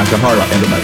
Taku Nakahara in the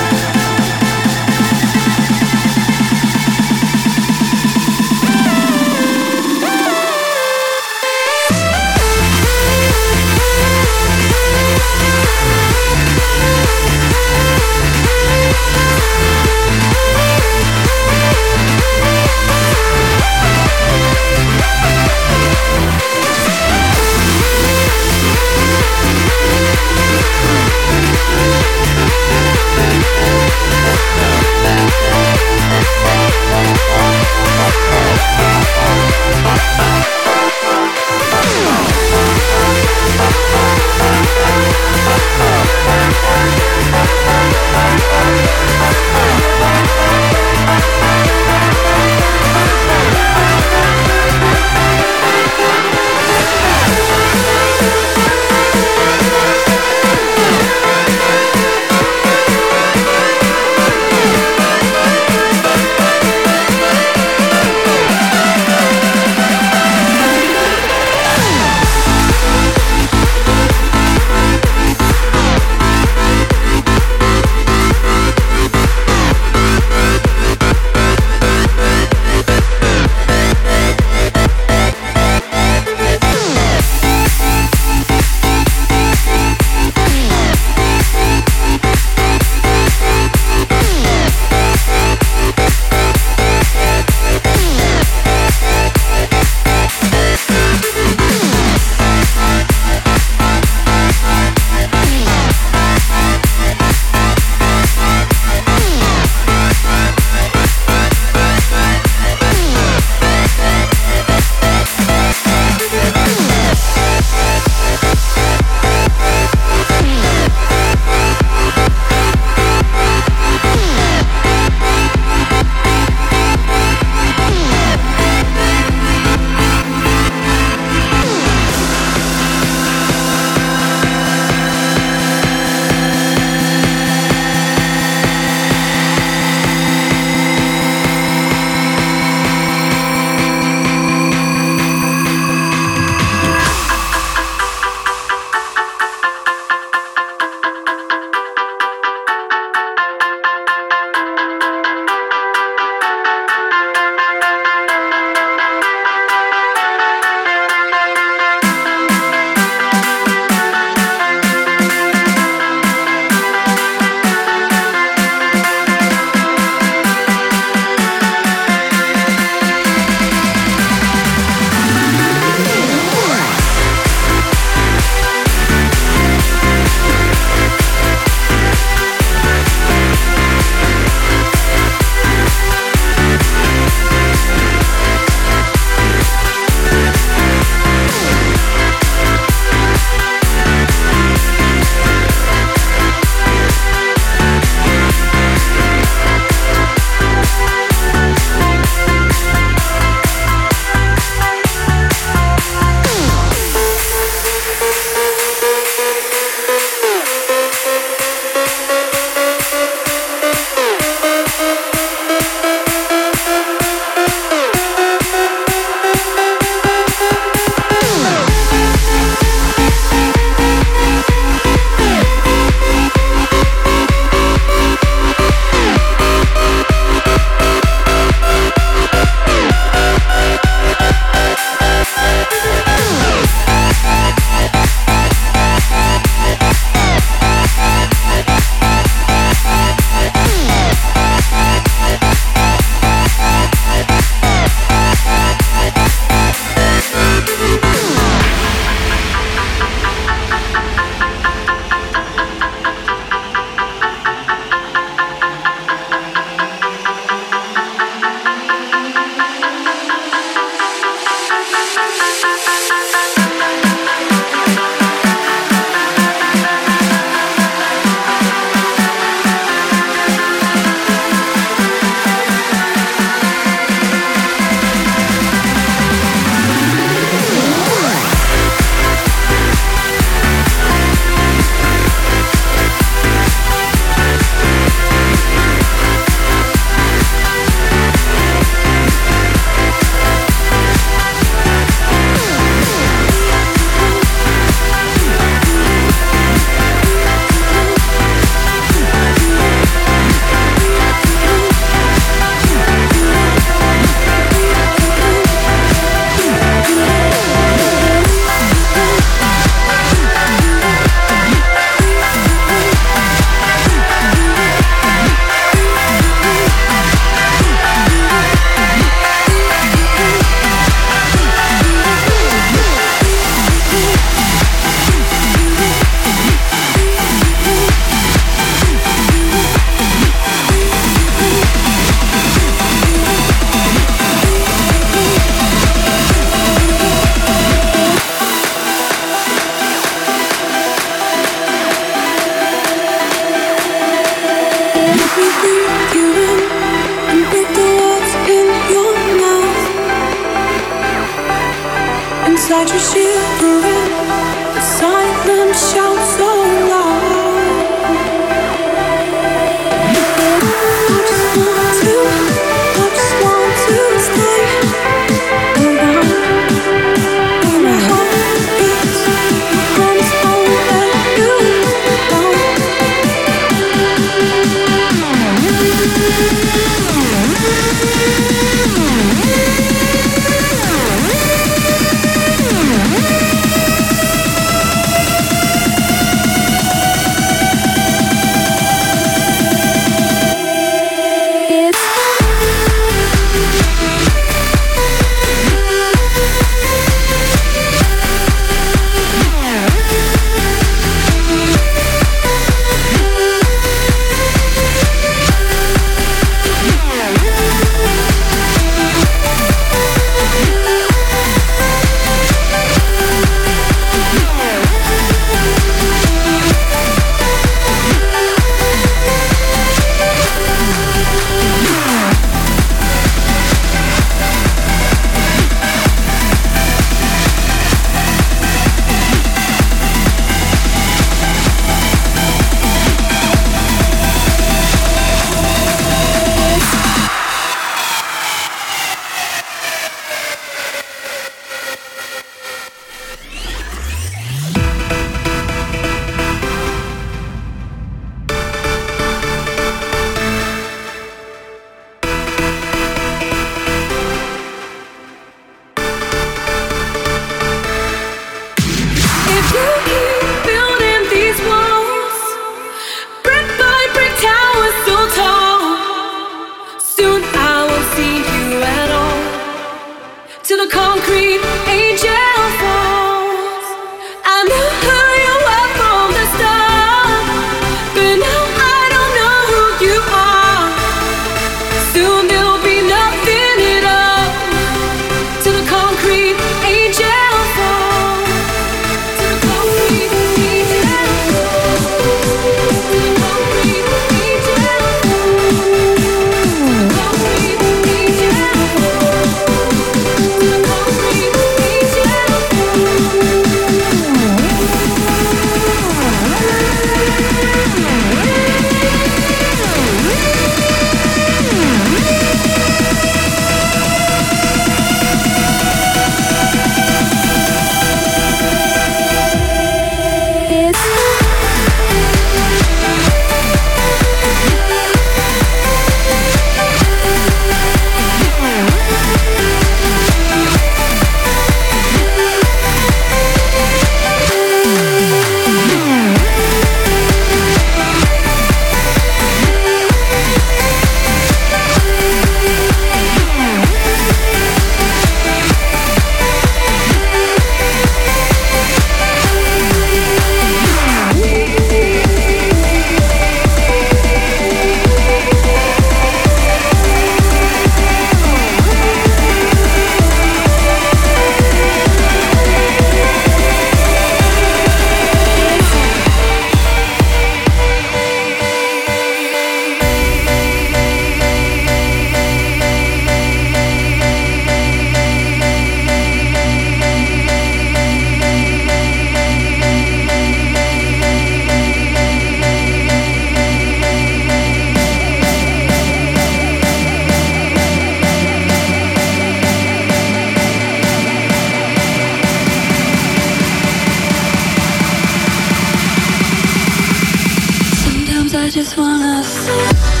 I just wanna see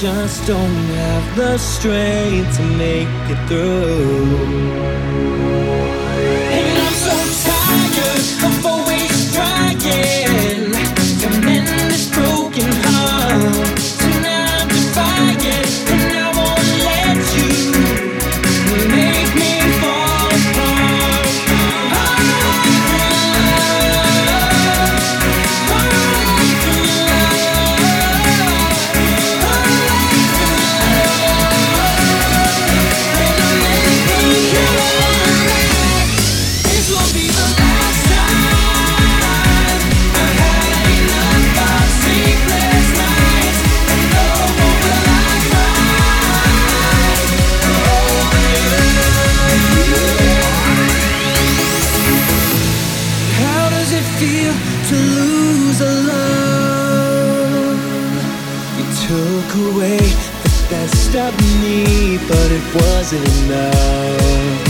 just don't have the strength to make it through. wasn't enough.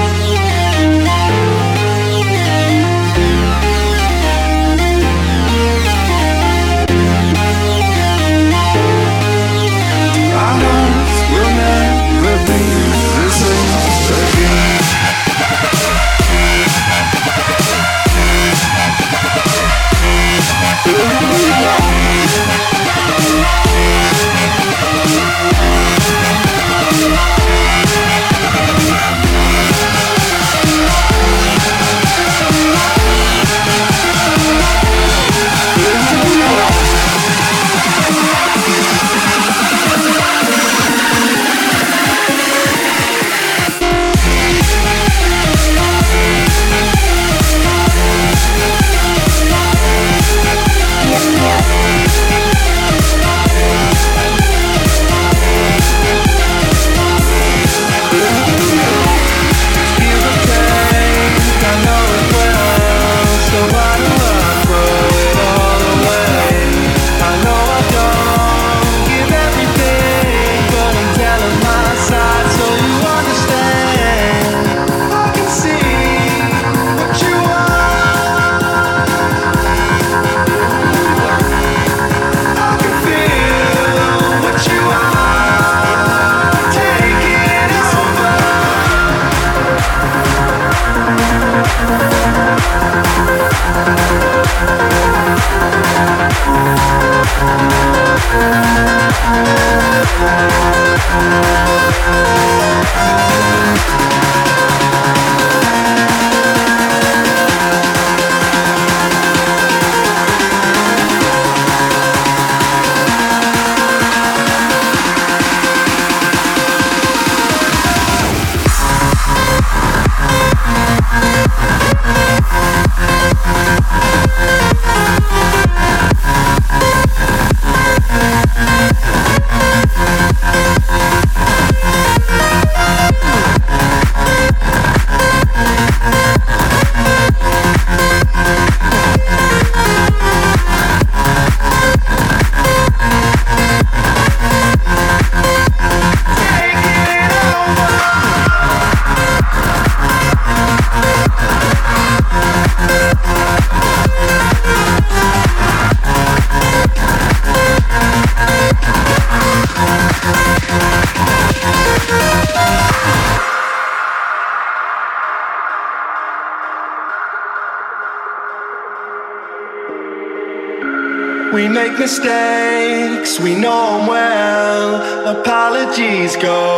Mistakes, we know them well. Apologies go